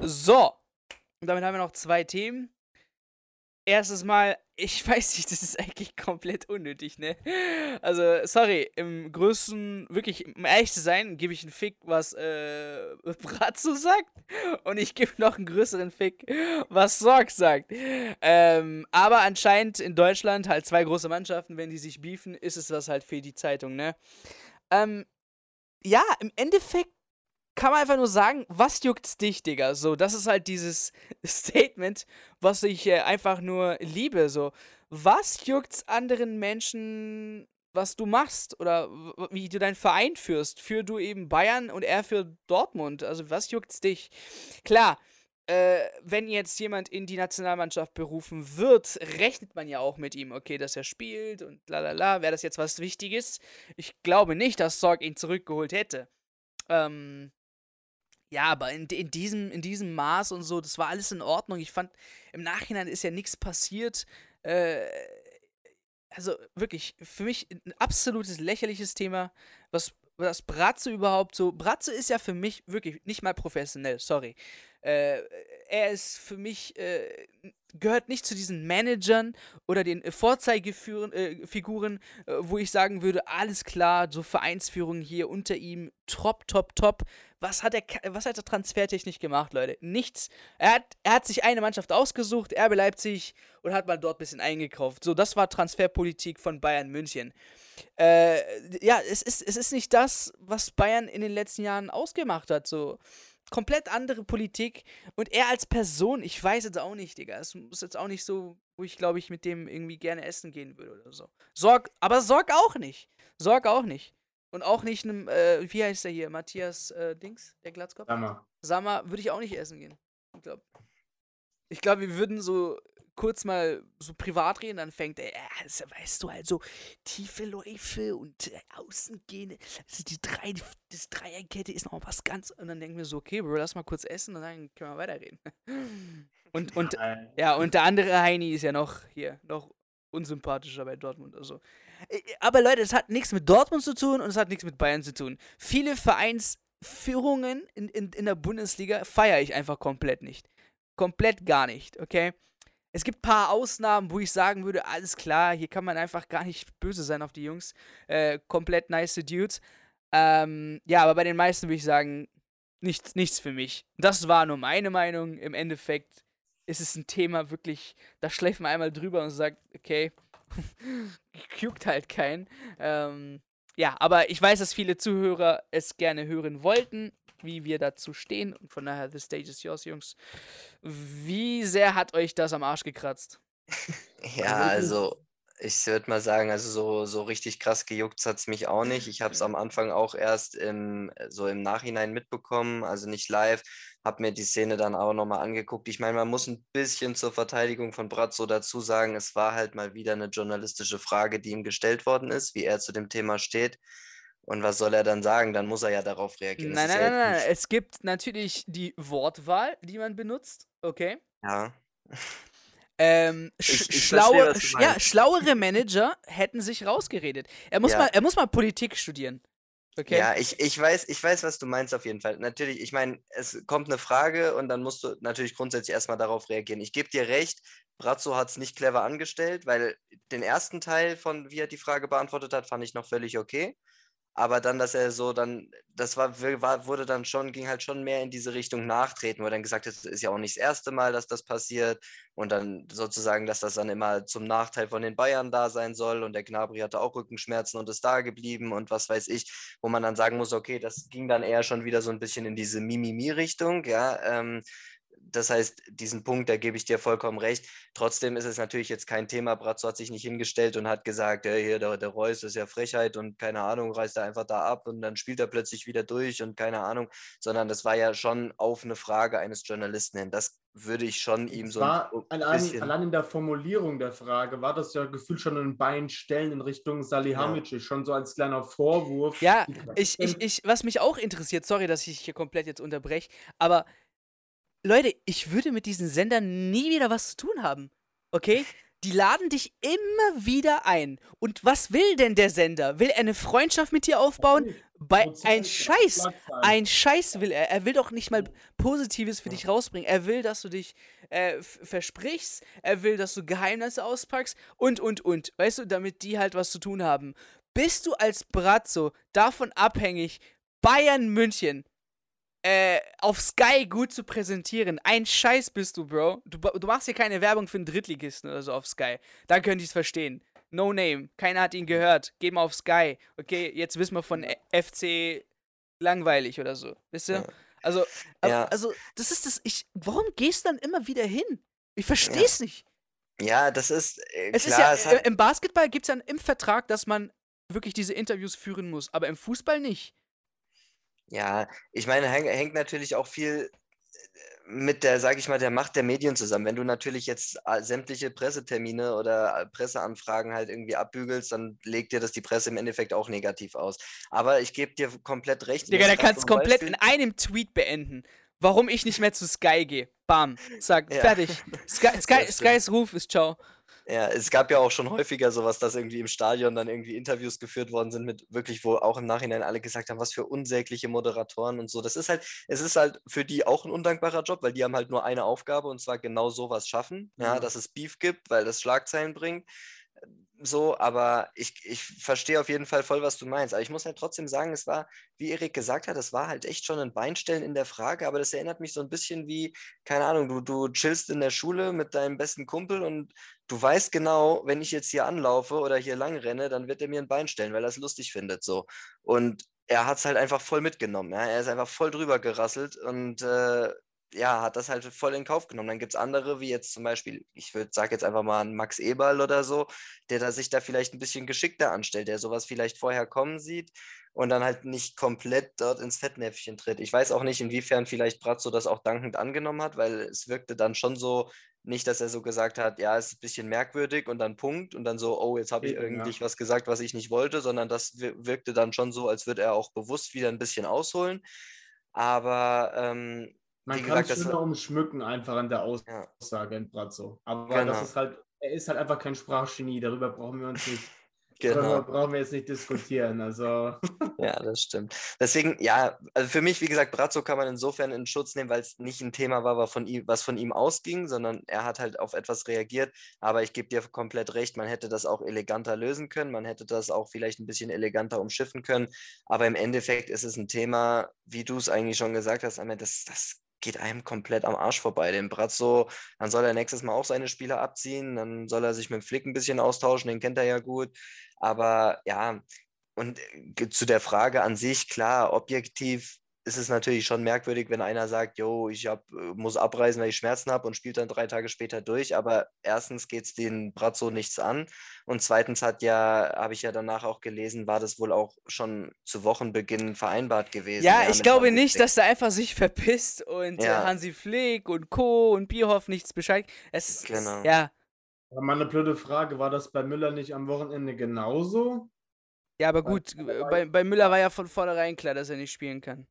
So. Und damit haben wir noch zwei Themen. Erstes Mal, ich weiß nicht, das ist eigentlich komplett unnötig, ne? Also, sorry, im größten, wirklich, um ehrlich zu sein, gebe ich einen Fick, was äh, Brazzo sagt. Und ich gebe noch einen größeren Fick, was Sorg sagt. Ähm, aber anscheinend in Deutschland halt zwei große Mannschaften, wenn die sich beefen, ist es was halt für die Zeitung, ne? Ähm, ja, im Endeffekt kann man einfach nur sagen, was juckt's dich, Digga? So, das ist halt dieses Statement, was ich äh, einfach nur liebe. So, was juckt's anderen Menschen, was du machst oder wie du deinen Verein führst? Für du eben Bayern und er für Dortmund. Also, was juckt's dich? Klar, äh, wenn jetzt jemand in die Nationalmannschaft berufen wird, rechnet man ja auch mit ihm, okay, dass er spielt und lalala. Wäre das jetzt was Wichtiges? Ich glaube nicht, dass Sorg ihn zurückgeholt hätte. Ähm, ja, aber in, in, diesem, in diesem Maß und so, das war alles in Ordnung. Ich fand, im Nachhinein ist ja nichts passiert. Äh, also wirklich, für mich ein absolutes lächerliches Thema, was, was Bratze überhaupt so. Bratze ist ja für mich wirklich nicht mal professionell, sorry. Äh, er ist für mich, äh, gehört nicht zu diesen Managern oder den äh, Vorzeigefiguren, äh, wo ich sagen würde, alles klar, so Vereinsführung hier unter ihm, top, top, top. Was hat er, was hat er transfertechnisch gemacht, Leute? Nichts. Er hat, er hat sich eine Mannschaft ausgesucht, RB Leipzig, und hat mal dort ein bisschen eingekauft. So, das war Transferpolitik von Bayern München. Äh, ja, es ist, es ist nicht das, was Bayern in den letzten Jahren ausgemacht hat. So, komplett andere Politik. Und er als Person, ich weiß jetzt auch nicht, Digga. Es ist jetzt auch nicht so, wo ich, glaube ich, mit dem irgendwie gerne essen gehen würde oder so. Sorg, aber Sorg auch nicht. Sorg auch nicht. Und auch nicht einem, äh, wie heißt der hier? Matthias äh, Dings, der Glatzkopf? Sammer. Sammer würde ich auch nicht essen gehen. Ich glaube. Ich glaube, wir würden so kurz mal so privat reden, dann fängt er, also, weißt du, also tiefe Läufe und äh, Außengene, also die drei, das Dreierkette ist noch was ganz, und dann denken wir so, okay, Bro, lass mal kurz essen und dann können wir weiterreden. Und, und, ja, und der andere Heini ist ja noch hier, noch unsympathischer bei Dortmund, also. Äh, aber Leute, es hat nichts mit Dortmund zu tun und es hat nichts mit Bayern zu tun. Viele Vereinsführungen in, in, in der Bundesliga feiere ich einfach komplett nicht. Komplett gar nicht, okay? Es gibt ein paar Ausnahmen, wo ich sagen würde, alles klar, hier kann man einfach gar nicht böse sein auf die Jungs. Äh, komplett nice Dudes. Ähm, ja, aber bei den meisten würde ich sagen, nichts, nichts für mich. Das war nur meine Meinung. Im Endeffekt ist es ein Thema wirklich, da schläft man einmal drüber und sagt, okay, juckt halt keinen. Ähm, ja, aber ich weiß, dass viele Zuhörer es gerne hören wollten wie wir dazu stehen. Und von daher, the stage is yours, Jungs. Wie sehr hat euch das am Arsch gekratzt? ja, also ich würde mal sagen, also so, so richtig krass gejuckt hat es mich auch nicht. Ich habe es am Anfang auch erst im, so im Nachhinein mitbekommen, also nicht live, habe mir die Szene dann auch nochmal angeguckt. Ich meine, man muss ein bisschen zur Verteidigung von Bratzo dazu sagen, es war halt mal wieder eine journalistische Frage, die ihm gestellt worden ist, wie er zu dem Thema steht. Und was soll er dann sagen? Dann muss er ja darauf reagieren. Nein, nein, nein, nein. Es gibt natürlich die Wortwahl, die man benutzt. Okay. Ja. Ähm, ich, ich schlaue, verstehe, ja, schlauere Manager hätten sich rausgeredet. Er muss, ja. mal, er muss mal Politik studieren. Okay. Ja, ich, ich, weiß, ich weiß, was du meinst auf jeden Fall. Natürlich, ich meine, es kommt eine Frage und dann musst du natürlich grundsätzlich erstmal darauf reagieren. Ich gebe dir recht, Brazzo hat es nicht clever angestellt, weil den ersten Teil von, wie er die Frage beantwortet hat, fand ich noch völlig okay aber dann, dass er so dann, das war, war, wurde dann schon, ging halt schon mehr in diese Richtung nachtreten, wo er dann gesagt hat, es ist ja auch nicht das erste Mal, dass das passiert. Und dann sozusagen, dass das dann immer zum Nachteil von den Bayern da sein soll. Und der Gnabry hatte auch Rückenschmerzen und ist da geblieben und was weiß ich, wo man dann sagen muss, okay, das ging dann eher schon wieder so ein bisschen in diese Mimimi-Richtung, ja, ähm, das heißt, diesen Punkt, da gebe ich dir vollkommen recht. Trotzdem ist es natürlich jetzt kein Thema. Brazzo hat sich nicht hingestellt und hat gesagt, hey, hier, der, der Reus ist ja Frechheit und keine Ahnung, reißt er einfach da ab und dann spielt er plötzlich wieder durch und keine Ahnung, sondern das war ja schon auf eine Frage eines Journalisten hin. Das würde ich schon ihm so war, ein allein, allein in der Formulierung der Frage war das ja gefühlt schon ein Bein stellen in Richtung Salihamidzic, ja. schon so als kleiner Vorwurf. Ja, ich, ich, ich, was mich auch interessiert, sorry, dass ich hier komplett jetzt unterbreche, aber Leute, ich würde mit diesen Sendern nie wieder was zu tun haben. Okay? Die laden dich immer wieder ein. Und was will denn der Sender? Will er eine Freundschaft mit dir aufbauen? bei ein Scheiß, ein Scheiß will er. Er will doch nicht mal Positives für dich rausbringen. Er will, dass du dich äh, versprichst. Er will, dass du Geheimnisse auspackst und, und, und. Weißt du, damit die halt was zu tun haben. Bist du als Brazzo davon abhängig, Bayern München äh, auf Sky gut zu präsentieren? Ein Scheiß bist du, Bro. Du, du machst hier keine Werbung für einen Drittligisten oder so auf Sky. Da könnte ich es verstehen. No Name. Keiner hat ihn gehört. Geh mal auf Sky. Okay, jetzt wissen wir von FC langweilig oder so. Wisst ihr? Ja. Also, Ja. also, das ist das. Ich, warum gehst du dann immer wieder hin? Ich verstehe es nicht. Ja, das ist äh, Es klar. ist es ja, äh, hat, im Basketball gibt es ja im Vertrag, dass man wirklich diese Interviews führen muss, aber im Fußball nicht. Ja, ich meine, häng, hängt natürlich auch viel äh, mit der, sage ich mal, der Macht der Medien zusammen. Wenn du natürlich jetzt äh, sämtliche Pressetermine oder äh, Presseanfragen halt irgendwie abbügelst, dann legt dir das die Presse im Endeffekt auch negativ aus. Aber ich gebe dir komplett recht. Digga, der kann es komplett Beispiel- in einem Tweet beenden. Warum ich nicht mehr zu Sky gehe. Bam. Zack, Ja. fertig. Sky, Sky, Skys Ruf ist ciao. Ja, es gab ja auch schon häufiger sowas, dass irgendwie im Stadion dann irgendwie Interviews geführt worden sind mit wirklich, wo auch im Nachhinein alle gesagt haben, was für unsägliche Moderatoren und so. Das ist halt, es ist halt für die auch ein undankbarer Job, weil die haben halt nur eine Aufgabe und zwar genau sowas schaffen, ja, Ja. dass es Beef gibt, weil das Schlagzeilen bringt. So, aber ich, ich verstehe auf jeden Fall voll, was du meinst. Aber ich muss halt trotzdem sagen, es war, wie Erik gesagt hat, es war halt echt schon ein Beinstellen in der Frage, aber das erinnert mich so ein bisschen wie, keine Ahnung, du, du chillst in der Schule mit deinem besten Kumpel und du weißt genau, wenn ich jetzt hier anlaufe oder hier lang renne, dann wird er mir ein Bein stellen, weil er es lustig findet. So. Und er hat es halt einfach voll mitgenommen. Ja? Er ist einfach voll drüber gerasselt und äh, ja, hat das halt voll in Kauf genommen. Dann gibt es andere, wie jetzt zum Beispiel, ich würde sag jetzt einfach mal einen Max Eberl oder so, der da sich da vielleicht ein bisschen geschickter anstellt, der sowas vielleicht vorher kommen sieht und dann halt nicht komplett dort ins Fettnäpfchen tritt. Ich weiß auch nicht, inwiefern vielleicht Brazzo das auch dankend angenommen hat, weil es wirkte dann schon so, nicht, dass er so gesagt hat, ja, es ist ein bisschen merkwürdig und dann Punkt und dann so, oh, jetzt habe ich Eben, ja. irgendwie was gesagt, was ich nicht wollte, sondern das wir- wirkte dann schon so, als würde er auch bewusst wieder ein bisschen ausholen. Aber ähm, Man kann gesagt, es das schöner umschmücken einfach an der ja, Aussage in Brazzo. Aber Genau. das ist halt, er ist halt einfach kein Sprachgenie, darüber brauchen wir uns nicht, genau. darüber brauchen wir jetzt nicht diskutieren. Also Ja, das stimmt. Deswegen, ja, also für mich, wie gesagt, Brazzo kann man insofern in Schutz nehmen, weil es nicht ein Thema war, was von ihm, was von ihm ausging, sondern er hat halt auf etwas reagiert. Aber ich gebe dir komplett recht, man hätte das auch eleganter lösen können, man hätte das auch vielleicht ein bisschen eleganter umschiffen können. Aber im Endeffekt ist es ein Thema, wie du es eigentlich schon gesagt hast, das, das geht einem komplett am Arsch vorbei. Den Brazzo, dann soll er nächstes Mal auch seine Spieler abziehen, dann soll er sich mit dem Flick ein bisschen austauschen, den kennt er ja gut. Aber ja, und äh, zu der Frage an sich, klar, objektiv ist es natürlich schon merkwürdig, wenn einer sagt, jo, ich hab, äh, muss abreisen, weil ich Schmerzen habe und spielt dann drei Tage später durch. Aber erstens geht es den Brazzo nichts an. Und zweitens hat ja, habe ich ja danach auch gelesen, war das wohl auch schon zu Wochenbeginn vereinbart gewesen. Ja, ich glaube Hansi nicht, Flick. dass er einfach sich verpisst und äh, Ja. Hansi Flick und Co. und Bierhoff nichts Bescheid. Es ist, Genau. ja, mal eine blöde Frage, war das bei Müller nicht am Wochenende genauso? ja, aber gut, bei, bei Müller war ja von vornherein klar, dass er nicht spielen kann.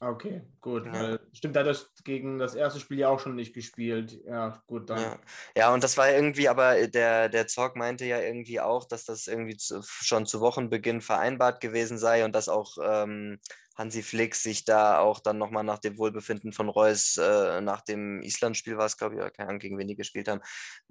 Okay, gut. Ja. Weil, stimmt, er hat das gegen das erste Spiel ja auch schon nicht gespielt. Ja, gut, dann. Ja. ja, und das war irgendwie, aber der, der Zorg meinte ja irgendwie auch, dass das irgendwie zu, schon zu Wochenbeginn vereinbart gewesen sei und dass auch ähm, Hansi Flick sich da auch dann nochmal nach dem Wohlbefinden von Reus, äh, nach dem Island-Spiel war es, glaube ich, oder keine Ahnung, gegen wen die gespielt haben,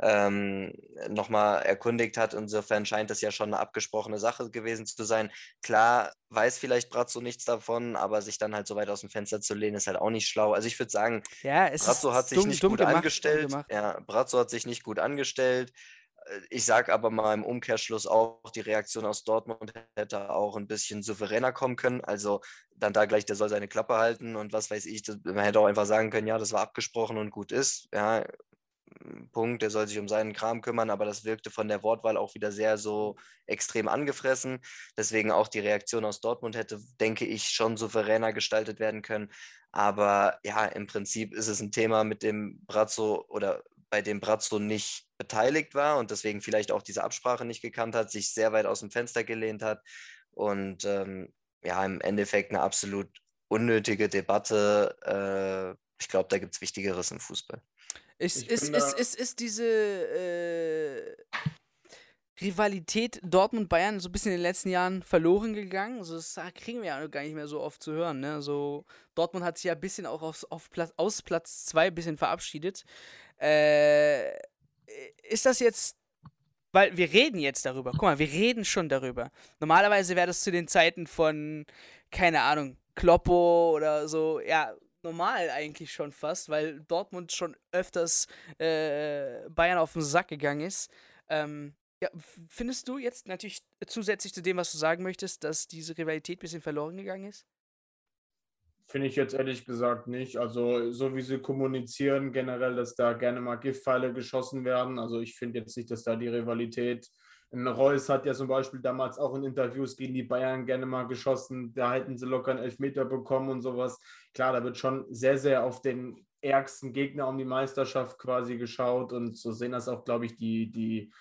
ähm, nochmal erkundigt hat. Insofern scheint das ja schon eine abgesprochene Sache gewesen zu sein. Klar weiß vielleicht Brazzo nichts davon, aber sich dann halt so weit aus dem Fenster zu lehnen, ist halt auch nicht schlau. Also ich würde sagen, Ja, Brazzo hat sich dumm, nicht dumm gut gemacht, angestellt. Ja, Brazzo hat sich nicht gut angestellt. Ich sage aber mal im Umkehrschluss auch, die Reaktion aus Dortmund hätte auch ein bisschen souveräner kommen können. Also dann da gleich, der soll seine Klappe halten und was weiß ich. Das, man hätte auch einfach sagen können, ja, das war abgesprochen und gut ist. Ja, Punkt, der soll sich um seinen Kram kümmern, aber das wirkte von der Wortwahl auch wieder sehr so extrem angefressen. Deswegen auch die Reaktion aus Dortmund hätte, denke ich, schon souveräner gestaltet werden können. Aber ja, im Prinzip ist es ein Thema, mit dem Brazzo oder bei dem Brazzo nicht beteiligt war und deswegen vielleicht auch diese Absprache nicht gekannt hat, sich sehr weit aus dem Fenster gelehnt hat und ähm, ja, im Endeffekt eine absolut unnötige Debatte. Äh, ich glaube, da gibt es Wichtigeres im Fußball. Ist, Ich ist, ist, ist, ist diese, äh, Rivalität Dortmund-Bayern so ein bisschen in den letzten Jahren verloren gegangen. Also das kriegen wir ja gar nicht mehr so oft zu hören. Ne? So, Dortmund hat sich ja ein bisschen auch aus, auf Platz, aus Platz 2 ein bisschen verabschiedet. Äh, ist das jetzt weil wir reden jetzt darüber. Guck mal, wir reden schon darüber. Normalerweise wäre das zu den Zeiten von, keine Ahnung, Kloppo oder so, ja, normal eigentlich schon fast, weil Dortmund schon öfters äh, Bayern auf den Sack gegangen ist. Ähm, ja, findest du jetzt natürlich zusätzlich zu dem, was du sagen möchtest, dass diese Rivalität ein bisschen verloren gegangen ist? Finde ich jetzt ehrlich gesagt nicht. Also, so wie sie kommunizieren, generell, dass da gerne mal Giftpfeile geschossen werden. Also, ich finde jetzt nicht, dass da die Rivalität. Reus hat ja zum Beispiel damals auch in Interviews gegen die Bayern gerne mal geschossen. Da hätten sie locker einen Elfmeter bekommen und sowas. Klar, da wird schon sehr, sehr auf den ärgsten Gegner um die Meisterschaft quasi geschaut. Und so sehen das auch, glaube ich, die, die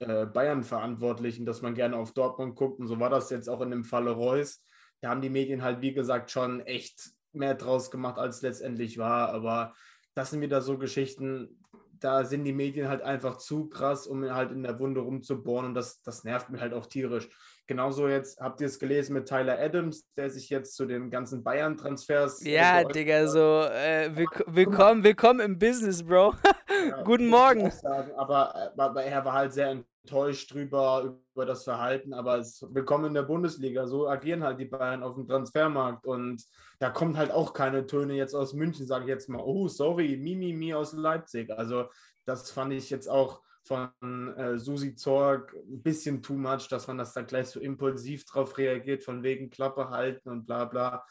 äh, Bayern-Verantwortlichen, dass man gerne auf Dortmund guckt. Und so war das jetzt auch in dem Falle Reus da haben die Medien halt, wie gesagt, schon echt mehr draus gemacht, als letztendlich war. Aber das sind wieder so Geschichten, da sind die Medien halt einfach zu krass, um halt in der Wunde rumzubohren und das, das nervt mich halt auch tierisch. Genauso jetzt habt ihr es gelesen mit Tyler Adams, der sich jetzt zu den ganzen Bayern-Transfers. Ja, Digga, so äh, will willkommen, willkommen im Business, Bro. Ja, Guten Morgen. Sagen, aber, äh, aber er war halt sehr enttäuscht drüber, über das Verhalten, aber es, willkommen in der Bundesliga. So agieren halt die Bayern auf dem Transfermarkt und da kommt halt auch keine Töne jetzt aus München, sage ich jetzt mal, oh, sorry, Mimi, mi aus Leipzig. Also das fand ich jetzt auch von äh, Susi Zorg ein bisschen too much, dass man das da gleich so impulsiv drauf reagiert, von wegen Klappe halten und bla bla.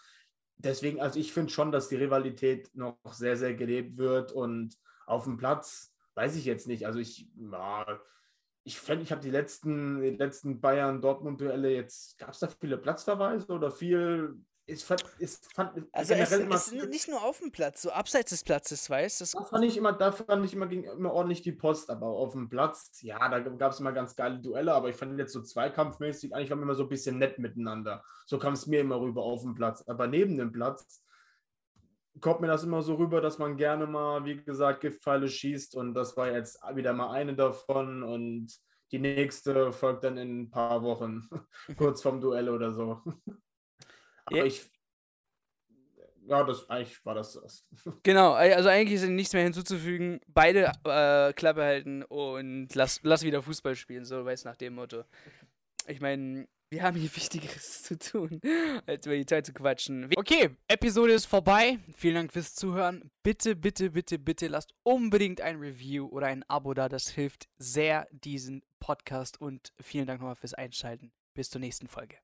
Deswegen, also ich finde schon, dass die Rivalität noch sehr, sehr gelebt wird und auf dem Platz weiß ich jetzt nicht. Also ich, ja, ich fände, ich habe die letzten, die letzten Bayern-Dortmund-Duelle jetzt, gab es da viele Platzverweise oder viel ich fand, ich fand also es, es ist nicht nur auf dem Platz, so abseits des Platzes, weißt du? Das fand ich immer, da fand ich immer, ging immer ordentlich die Post, aber auf dem Platz, ja, da gab es immer ganz geile Duelle, aber ich fand jetzt so zweikampfmäßig, eigentlich waren wir immer so ein bisschen nett miteinander. So kam es mir immer rüber auf dem Platz. Aber neben dem Platz kommt mir das immer so rüber, dass man gerne mal, wie gesagt, Giftpfeile schießt und das war jetzt wieder mal eine davon und die nächste folgt dann in ein paar Wochen, kurz vorm Duell oder so. Aber ja. ich. Ja, das eigentlich war das das. Genau, also eigentlich ist nichts mehr hinzuzufügen. Beide äh, Klappe halten und lass, lass wieder Fußball spielen, so weiß nach dem Motto. Ich meine, wir haben hier Wichtigeres zu tun, als über die Zeit zu quatschen. Okay, Episode ist vorbei. Vielen Dank fürs Zuhören. Bitte, bitte, bitte, bitte lasst unbedingt ein Review oder ein Abo da. Das hilft sehr diesen Podcast und vielen Dank nochmal fürs Einschalten. Bis zur nächsten Folge.